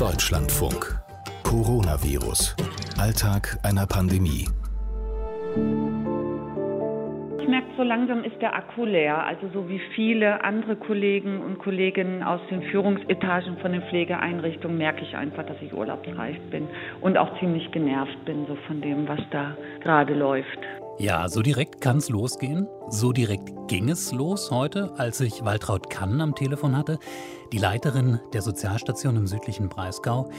Deutschlandfunk. Coronavirus. Alltag einer Pandemie. Ich merke, so langsam ist der Akku leer. Also so wie viele andere Kollegen und Kolleginnen aus den Führungsetagen von den Pflegeeinrichtungen merke ich einfach, dass ich urlaubsreif bin und auch ziemlich genervt bin so von dem, was da gerade läuft. Ja, so direkt kann es losgehen. So direkt ging es los heute, als ich Waltraud Kann am Telefon hatte, die Leiterin der Sozialstation im südlichen Breisgau.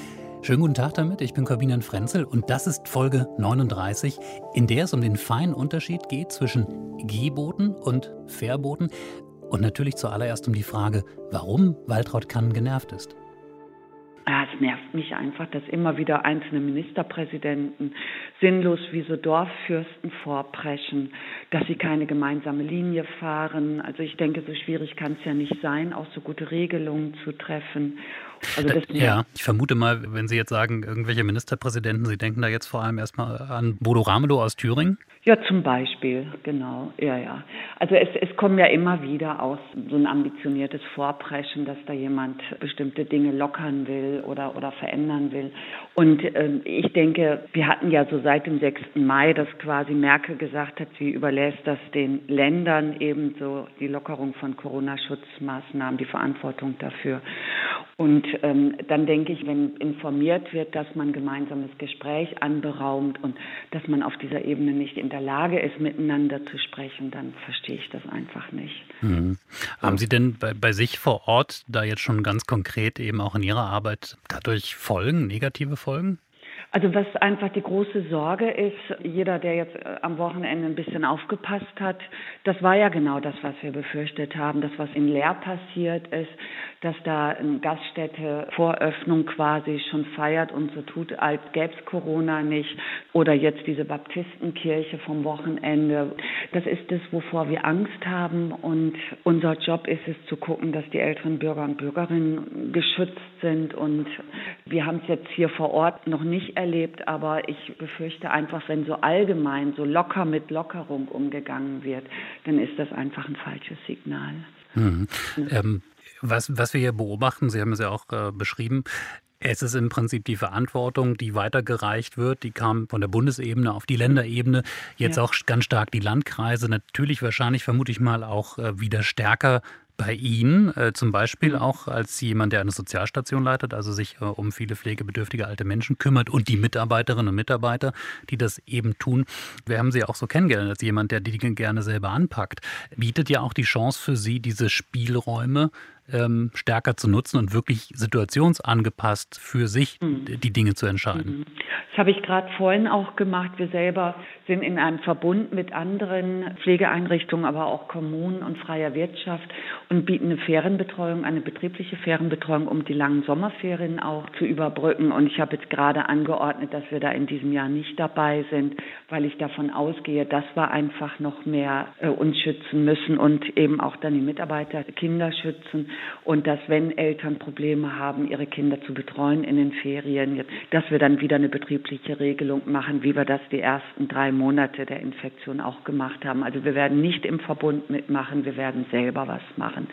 Schönen guten Tag damit, ich bin Corbinian Frenzel und das ist Folge 39, in der es um den feinen Unterschied geht zwischen Geboten und Verboten und natürlich zuallererst um die Frage, warum Waltraud Kann genervt ist. Ja, es nervt mich einfach, dass immer wieder einzelne Ministerpräsidenten sinnlos wie so Dorffürsten vorpreschen, dass sie keine gemeinsame Linie fahren. Also ich denke, so schwierig kann es ja nicht sein, auch so gute Regelungen zu treffen. Also das, ja, ich vermute mal, wenn Sie jetzt sagen, irgendwelche Ministerpräsidenten, Sie denken da jetzt vor allem erstmal an Bodo Ramelow aus Thüringen? Ja, zum Beispiel, genau. Ja, ja. Also es, es kommen ja immer wieder aus so ein ambitioniertes Vorpreschen, dass da jemand bestimmte Dinge lockern will oder, oder verändern will. Und ähm, ich denke, wir hatten ja so seit dem 6. Mai, dass quasi Merkel gesagt hat, sie überlässt das den Ländern ebenso die Lockerung von Corona-Schutzmaßnahmen, die Verantwortung dafür. Und ähm, dann denke ich, wenn informiert wird, dass man gemeinsames Gespräch anberaumt und dass man auf dieser Ebene nicht in der Lage ist, miteinander zu sprechen, dann verstehe ich das einfach nicht. Mhm. Haben Sie denn bei, bei sich vor Ort da jetzt schon ganz konkret eben auch in Ihrer Arbeit dadurch Folgen, negative Folgen? Also was einfach die große Sorge ist, jeder, der jetzt äh, am Wochenende ein bisschen aufgepasst hat, das war ja genau das, was wir befürchtet haben, das, was in Leer passiert ist, dass da eine Gaststätte Voröffnung quasi schon feiert und so tut, als gäbe es Corona nicht. Oder jetzt diese Baptistenkirche vom Wochenende. Das ist das, wovor wir Angst haben. Und unser Job ist es zu gucken, dass die älteren Bürger und Bürgerinnen geschützt sind. Und wir haben es jetzt hier vor Ort noch nicht erlebt, aber ich befürchte einfach, wenn so allgemein, so locker mit Lockerung umgegangen wird, dann ist das einfach ein falsches Signal. Mhm. Ähm, was, was wir hier beobachten, Sie haben es ja auch äh, beschrieben, es ist im Prinzip die Verantwortung, die weitergereicht wird. Die kam von der Bundesebene auf die Länderebene. Jetzt ja. auch ganz stark die Landkreise. Natürlich wahrscheinlich, vermute ich mal, auch äh, wieder stärker bei Ihnen, äh, zum Beispiel mhm. auch als jemand, der eine Sozialstation leitet, also sich äh, um viele pflegebedürftige alte Menschen kümmert und die Mitarbeiterinnen und Mitarbeiter, die das eben tun. Wir haben Sie auch so kennengelernt als jemand, der die Dinge gerne selber anpackt. Bietet ja auch die Chance für Sie, diese Spielräume ähm, stärker zu nutzen und wirklich situationsangepasst für sich mhm. die Dinge zu entscheiden. Mhm. Das habe ich gerade vorhin auch gemacht. Wir selber sind in einem Verbund mit anderen Pflegeeinrichtungen, aber auch Kommunen und freier Wirtschaft und bieten eine Ferienbetreuung, eine betriebliche Ferienbetreuung, um die langen Sommerferien auch zu überbrücken. Und ich habe jetzt gerade angeordnet, dass wir da in diesem Jahr nicht dabei sind, weil ich davon ausgehe, dass wir einfach noch mehr äh, uns schützen müssen und eben auch dann die Mitarbeiter, Kinder schützen und dass wenn Eltern Probleme haben, ihre Kinder zu betreuen in den Ferien, dass wir dann wieder eine betriebliche Regelung machen, wie wir das die ersten drei Monate der Infektion auch gemacht haben. Also wir werden nicht im Verbund mitmachen, wir werden selber was machen.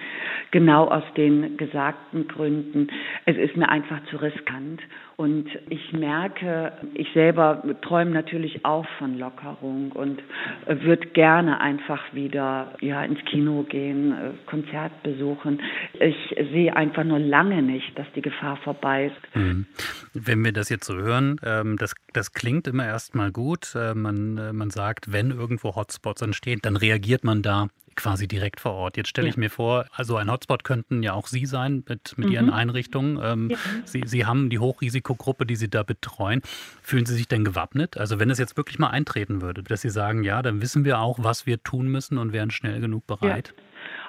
Genau aus den gesagten Gründen. Es ist mir einfach zu riskant und ich merke, ich selber träume natürlich auch von Lockerung und würde gerne einfach wieder ja, ins Kino gehen, äh, Konzert besuchen. Ich sehe einfach nur lange nicht, dass die Gefahr vorbei ist. Mhm. Wenn wir das jetzt so hören, ähm, das, das klingt immer erstmal gut. Äh, man, äh, man sagt, wenn irgendwo Hotspots entstehen, dann reagiert man da quasi direkt vor Ort. Jetzt stelle ja. ich mir vor, also ein Hotspot könnten ja auch Sie sein mit, mit mhm. Ihren Einrichtungen. Ähm, ja. Sie, Sie haben die Hochrisikogruppe, die Sie da betreuen. Fühlen Sie sich denn gewappnet? Also wenn es jetzt wirklich mal eintreten würde, dass Sie sagen, ja, dann wissen wir auch, was wir tun müssen und wären schnell genug bereit. Ja.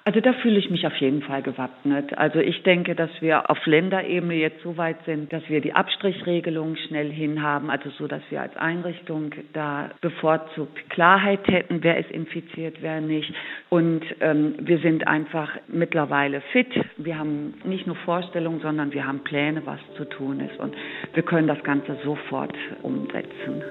Also da fühle ich mich auf jeden Fall gewappnet. Also ich denke, dass wir auf Länderebene jetzt so weit sind, dass wir die Abstrichregelung schnell hinhaben, also so, dass wir als Einrichtung da bevorzugt Klarheit hätten, wer ist infiziert, wer nicht. Und ähm, wir sind einfach mittlerweile fit. Wir haben nicht nur Vorstellungen, sondern wir haben Pläne, was zu tun ist. Und wir können das Ganze sofort umsetzen.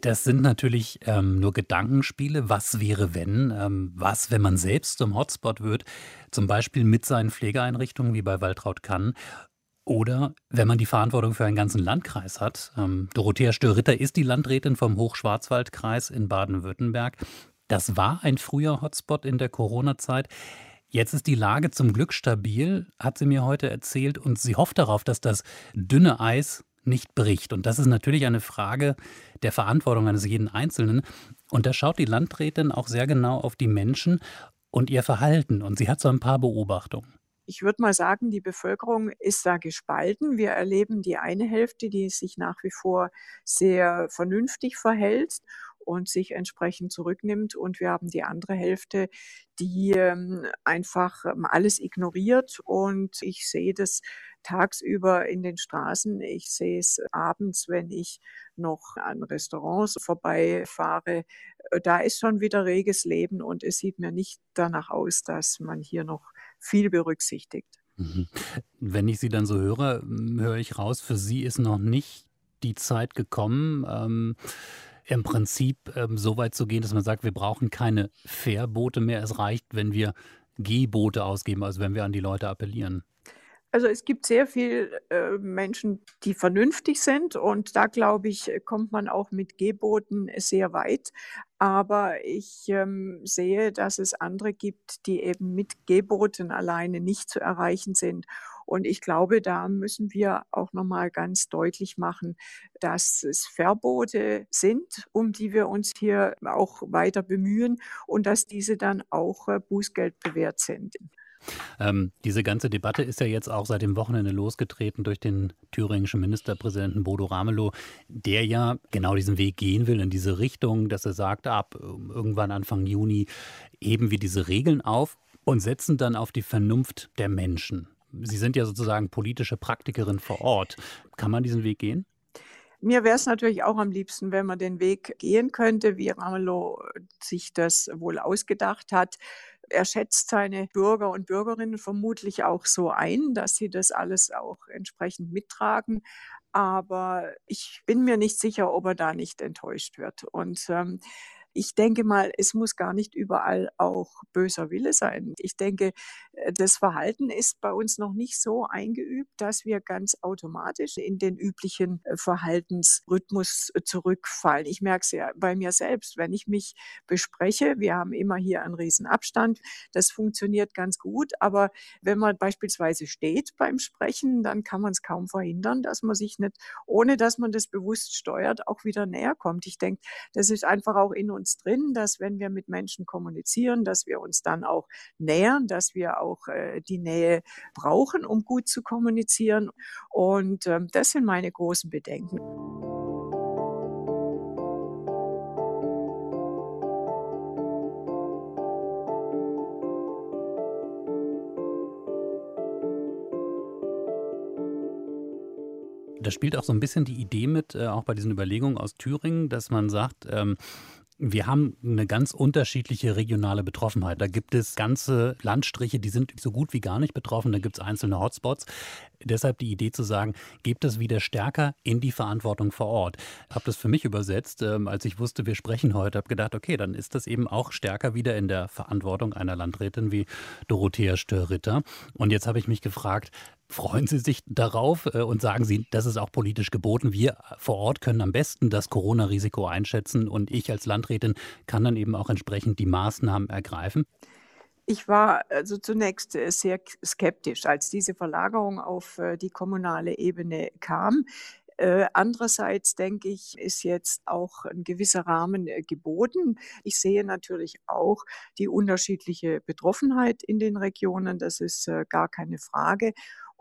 Das sind natürlich ähm, nur Gedankenspiele. Was wäre, wenn? Ähm, was, wenn man selbst zum Hotspot wird? Zum Beispiel mit seinen Pflegeeinrichtungen wie bei Waltraud Kann. Oder wenn man die Verantwortung für einen ganzen Landkreis hat. Ähm, Dorothea Störritter ist die Landrätin vom Hochschwarzwaldkreis in Baden-Württemberg. Das war ein früher Hotspot in der Corona-Zeit. Jetzt ist die Lage zum Glück stabil, hat sie mir heute erzählt, und sie hofft darauf, dass das dünne Eis nicht bricht. Und das ist natürlich eine Frage der Verantwortung eines jeden Einzelnen. Und da schaut die Landrätin auch sehr genau auf die Menschen und ihr Verhalten. Und sie hat so ein paar Beobachtungen. Ich würde mal sagen, die Bevölkerung ist da gespalten. Wir erleben die eine Hälfte, die sich nach wie vor sehr vernünftig verhält und sich entsprechend zurücknimmt. Und wir haben die andere Hälfte, die ähm, einfach ähm, alles ignoriert. Und ich sehe das tagsüber in den Straßen. Ich sehe es abends, wenn ich noch an Restaurants vorbeifahre. Äh, da ist schon wieder reges Leben und es sieht mir nicht danach aus, dass man hier noch viel berücksichtigt. Mhm. Wenn ich Sie dann so höre, höre ich raus, für Sie ist noch nicht die Zeit gekommen, ähm, im Prinzip ähm, so weit zu gehen, dass man sagt, wir brauchen keine Fährboote mehr. Es reicht, wenn wir Gehboote ausgeben, also wenn wir an die Leute appellieren. Also es gibt sehr viele äh, Menschen, die vernünftig sind und da glaube ich, kommt man auch mit Geboten sehr weit. Aber ich ähm, sehe, dass es andere gibt, die eben mit Geboten alleine nicht zu erreichen sind. Und ich glaube, da müssen wir auch nochmal ganz deutlich machen, dass es Verbote sind, um die wir uns hier auch weiter bemühen und dass diese dann auch äh, Bußgeld bewährt sind. Ähm, diese ganze Debatte ist ja jetzt auch seit dem Wochenende losgetreten durch den thüringischen Ministerpräsidenten Bodo Ramelow, der ja genau diesen Weg gehen will in diese Richtung, dass er sagt, ab ähm, irgendwann Anfang Juni heben wir diese Regeln auf und setzen dann auf die Vernunft der Menschen. Sie sind ja sozusagen politische Praktikerin vor Ort. Kann man diesen Weg gehen? Mir wäre es natürlich auch am liebsten, wenn man den Weg gehen könnte, wie Ramelow sich das wohl ausgedacht hat. Er schätzt seine Bürger und Bürgerinnen vermutlich auch so ein, dass sie das alles auch entsprechend mittragen. Aber ich bin mir nicht sicher, ob er da nicht enttäuscht wird. Und ähm, ich denke mal, es muss gar nicht überall auch böser Wille sein. Ich denke, äh, das Verhalten ist bei uns noch nicht so eingeübt, dass wir ganz automatisch in den üblichen äh, Verhaltensrhythmus äh, zurückfallen. Ich merke es ja bei mir selbst, wenn ich mich bespreche, wir haben immer hier einen riesen Abstand, das funktioniert ganz gut, aber wenn man beispielsweise steht beim Sprechen, dann kann man es kaum verhindern, dass man sich nicht, ohne dass man das bewusst steuert, auch wieder näher kommt. Ich denke, das ist einfach auch in uns uns drin, dass wenn wir mit Menschen kommunizieren, dass wir uns dann auch nähern, dass wir auch äh, die Nähe brauchen, um gut zu kommunizieren. Und ähm, das sind meine großen Bedenken. Da spielt auch so ein bisschen die Idee mit, äh, auch bei diesen Überlegungen aus Thüringen, dass man sagt, ähm, wir haben eine ganz unterschiedliche regionale Betroffenheit. Da gibt es ganze Landstriche, die sind so gut wie gar nicht betroffen. Da gibt es einzelne Hotspots. Deshalb die Idee zu sagen, gebt es wieder stärker in die Verantwortung vor Ort. Ich habe das für mich übersetzt, ähm, als ich wusste, wir sprechen heute, habe gedacht, okay, dann ist das eben auch stärker wieder in der Verantwortung einer Landrätin wie Dorothea Störritter. Und jetzt habe ich mich gefragt, Freuen Sie sich darauf äh, und sagen Sie, das ist auch politisch geboten. Wir vor Ort können am besten das Corona-Risiko einschätzen und ich als Landrätin kann dann eben auch entsprechend die Maßnahmen ergreifen? Ich war also zunächst äh, sehr skeptisch, als diese Verlagerung auf äh, die kommunale Ebene kam. Andererseits denke ich, ist jetzt auch ein gewisser Rahmen geboten. Ich sehe natürlich auch die unterschiedliche Betroffenheit in den Regionen. Das ist gar keine Frage.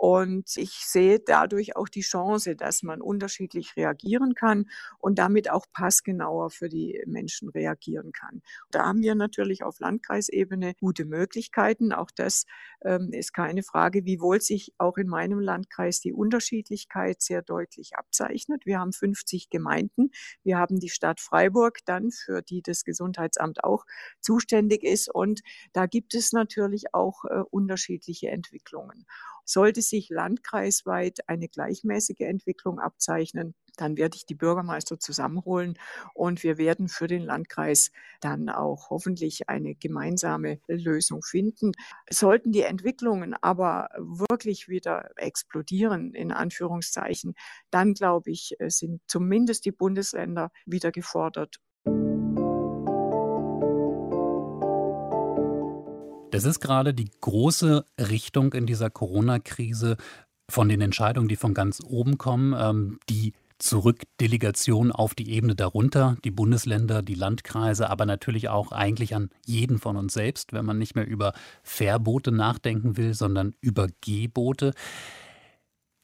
Und ich sehe dadurch auch die Chance, dass man unterschiedlich reagieren kann und damit auch passgenauer für die Menschen reagieren kann. Da haben wir natürlich auf Landkreisebene gute Möglichkeiten. Auch das ähm, ist keine Frage, wiewohl sich auch in meinem Landkreis die Unterschiedlichkeit sehr deutlich abzeichnet. Wir haben 50 Gemeinden. Wir haben die Stadt Freiburg dann, für die das Gesundheitsamt auch zuständig ist. Und da gibt es natürlich auch äh, unterschiedliche Entwicklungen. Sollte sich landkreisweit eine gleichmäßige Entwicklung abzeichnen, dann werde ich die Bürgermeister zusammenholen und wir werden für den Landkreis dann auch hoffentlich eine gemeinsame Lösung finden. Sollten die Entwicklungen aber wirklich wieder explodieren, in Anführungszeichen, dann glaube ich, sind zumindest die Bundesländer wieder gefordert. Das ist gerade die große Richtung in dieser Corona-Krise von den Entscheidungen, die von ganz oben kommen, ähm, die Zurückdelegation auf die Ebene darunter, die Bundesländer, die Landkreise, aber natürlich auch eigentlich an jeden von uns selbst, wenn man nicht mehr über Verbote nachdenken will, sondern über Gebote.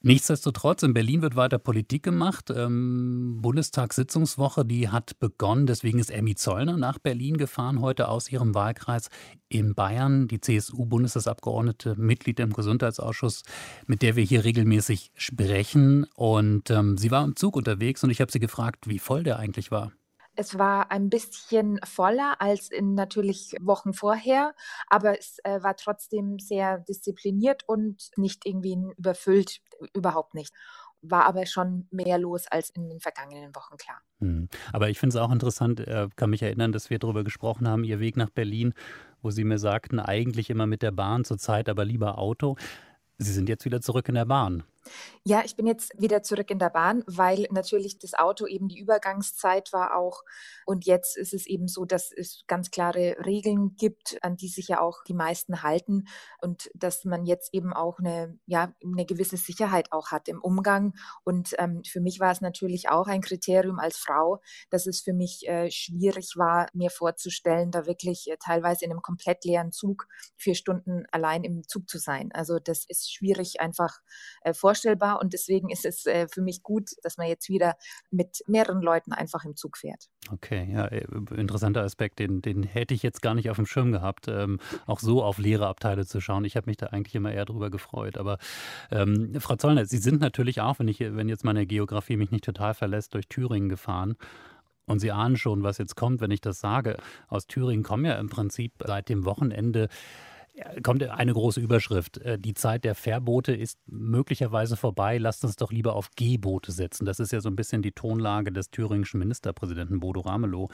Nichtsdestotrotz, in Berlin wird weiter Politik gemacht. Ähm, Bundestagssitzungswoche, die hat begonnen. Deswegen ist Emmy Zollner nach Berlin gefahren, heute aus ihrem Wahlkreis in Bayern. Die CSU-Bundestagsabgeordnete, Mitglied im Gesundheitsausschuss, mit der wir hier regelmäßig sprechen. Und ähm, sie war im Zug unterwegs und ich habe sie gefragt, wie voll der eigentlich war. Es war ein bisschen voller als in natürlich Wochen vorher, aber es äh, war trotzdem sehr diszipliniert und nicht irgendwie überfüllt, überhaupt nicht. War aber schon mehr los als in den vergangenen Wochen, klar. Hm. Aber ich finde es auch interessant, äh, kann mich erinnern, dass wir darüber gesprochen haben, Ihr Weg nach Berlin, wo Sie mir sagten, eigentlich immer mit der Bahn, zurzeit aber lieber Auto. Sie sind jetzt wieder zurück in der Bahn. Ja, ich bin jetzt wieder zurück in der Bahn, weil natürlich das Auto eben die Übergangszeit war auch. Und jetzt ist es eben so, dass es ganz klare Regeln gibt, an die sich ja auch die meisten halten. Und dass man jetzt eben auch eine, ja, eine gewisse Sicherheit auch hat im Umgang. Und ähm, für mich war es natürlich auch ein Kriterium als Frau, dass es für mich äh, schwierig war, mir vorzustellen, da wirklich äh, teilweise in einem komplett leeren Zug vier Stunden allein im Zug zu sein. Also das ist schwierig einfach äh, vorstellbar und deswegen ist es äh, für mich gut, dass man jetzt wieder mit mehreren Leuten einfach im Zug fährt. Okay, ja, äh, interessanter Aspekt, den, den hätte ich jetzt gar nicht auf dem Schirm gehabt, ähm, auch so auf leere Abteile zu schauen. Ich habe mich da eigentlich immer eher drüber gefreut. Aber ähm, Frau Zollner, Sie sind natürlich auch, wenn ich, wenn jetzt meine Geografie mich nicht total verlässt, durch Thüringen gefahren. Und Sie ahnen schon, was jetzt kommt, wenn ich das sage. Aus Thüringen kommen ja im Prinzip seit dem Wochenende kommt eine große Überschrift. Äh, die Zeit der Fährboote ist möglicherweise vorbei. Lasst uns doch lieber auf Gehboote setzen. Das ist ja so ein bisschen die Tonlage des thüringischen Ministerpräsidenten Bodo Ramelow.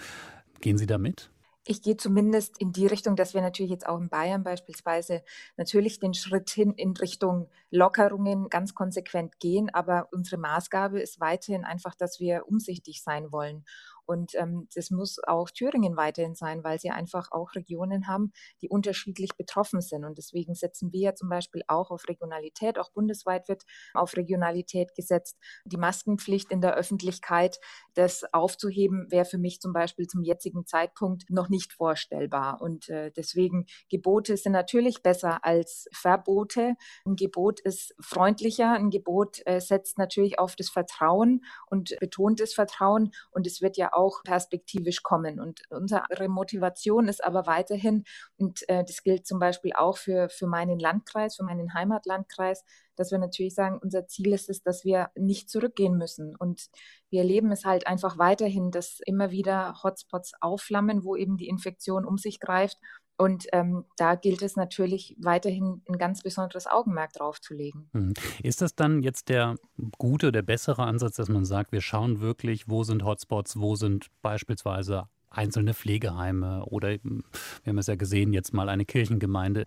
Gehen Sie da mit? Ich gehe zumindest in die Richtung, dass wir natürlich jetzt auch in Bayern beispielsweise natürlich den Schritt hin in Richtung Lockerungen ganz konsequent gehen. Aber unsere Maßgabe ist weiterhin einfach, dass wir umsichtig sein wollen. Und ähm, das muss auch Thüringen weiterhin sein, weil sie einfach auch Regionen haben, die unterschiedlich betroffen sind. Und deswegen setzen wir ja zum Beispiel auch auf Regionalität. Auch bundesweit wird auf Regionalität gesetzt. Die Maskenpflicht in der Öffentlichkeit, das aufzuheben, wäre für mich zum Beispiel zum jetzigen Zeitpunkt noch nicht vorstellbar. Und äh, deswegen Gebote sind natürlich besser als Verbote. Ein Gebot ist freundlicher. Ein Gebot äh, setzt natürlich auf das Vertrauen und betont das Vertrauen. Und es wird ja auch perspektivisch kommen. Und unsere Motivation ist aber weiterhin, und äh, das gilt zum Beispiel auch für, für meinen Landkreis, für meinen Heimatlandkreis, dass wir natürlich sagen, unser Ziel ist es, dass wir nicht zurückgehen müssen. Und wir erleben es halt einfach weiterhin, dass immer wieder Hotspots aufflammen, wo eben die Infektion um sich greift und ähm, da gilt es natürlich weiterhin ein ganz besonderes Augenmerk drauf zu legen. Mhm. Ist das dann jetzt der gute, der bessere Ansatz, dass man sagt, wir schauen wirklich, wo sind Hotspots, wo sind beispielsweise einzelne Pflegeheime oder wir haben es ja gesehen, jetzt mal eine Kirchengemeinde.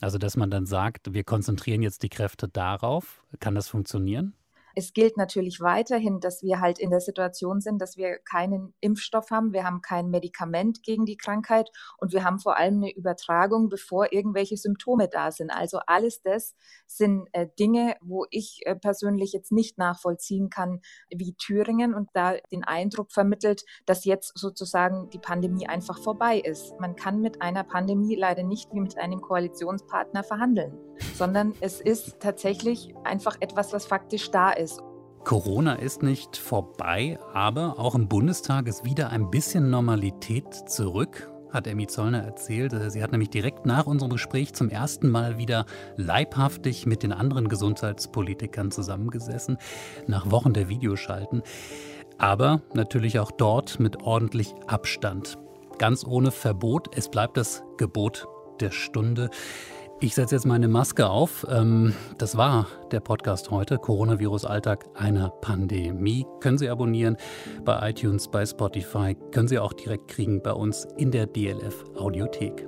Also, dass man dann sagt, wir konzentrieren jetzt die Kräfte darauf. Kann das funktionieren? Es gilt natürlich weiterhin, dass wir halt in der Situation sind, dass wir keinen Impfstoff haben, wir haben kein Medikament gegen die Krankheit und wir haben vor allem eine Übertragung, bevor irgendwelche Symptome da sind. Also alles das sind äh, Dinge, wo ich äh, persönlich jetzt nicht nachvollziehen kann, wie Thüringen und da den Eindruck vermittelt, dass jetzt sozusagen die Pandemie einfach vorbei ist. Man kann mit einer Pandemie leider nicht wie mit einem Koalitionspartner verhandeln, sondern es ist tatsächlich einfach etwas, was faktisch da ist ist. Corona ist nicht vorbei, aber auch im Bundestag ist wieder ein bisschen Normalität zurück, hat Emmy Zollner erzählt. Sie hat nämlich direkt nach unserem Gespräch zum ersten Mal wieder leibhaftig mit den anderen Gesundheitspolitikern zusammengesessen, nach Wochen der Videoschalten. Aber natürlich auch dort mit ordentlich Abstand. Ganz ohne Verbot. Es bleibt das Gebot der Stunde. Ich setze jetzt meine Maske auf. Ähm, das war der Podcast heute, Coronavirus Alltag einer Pandemie. Können Sie abonnieren bei iTunes, bei Spotify, können Sie auch direkt kriegen bei uns in der DLF Audiothek.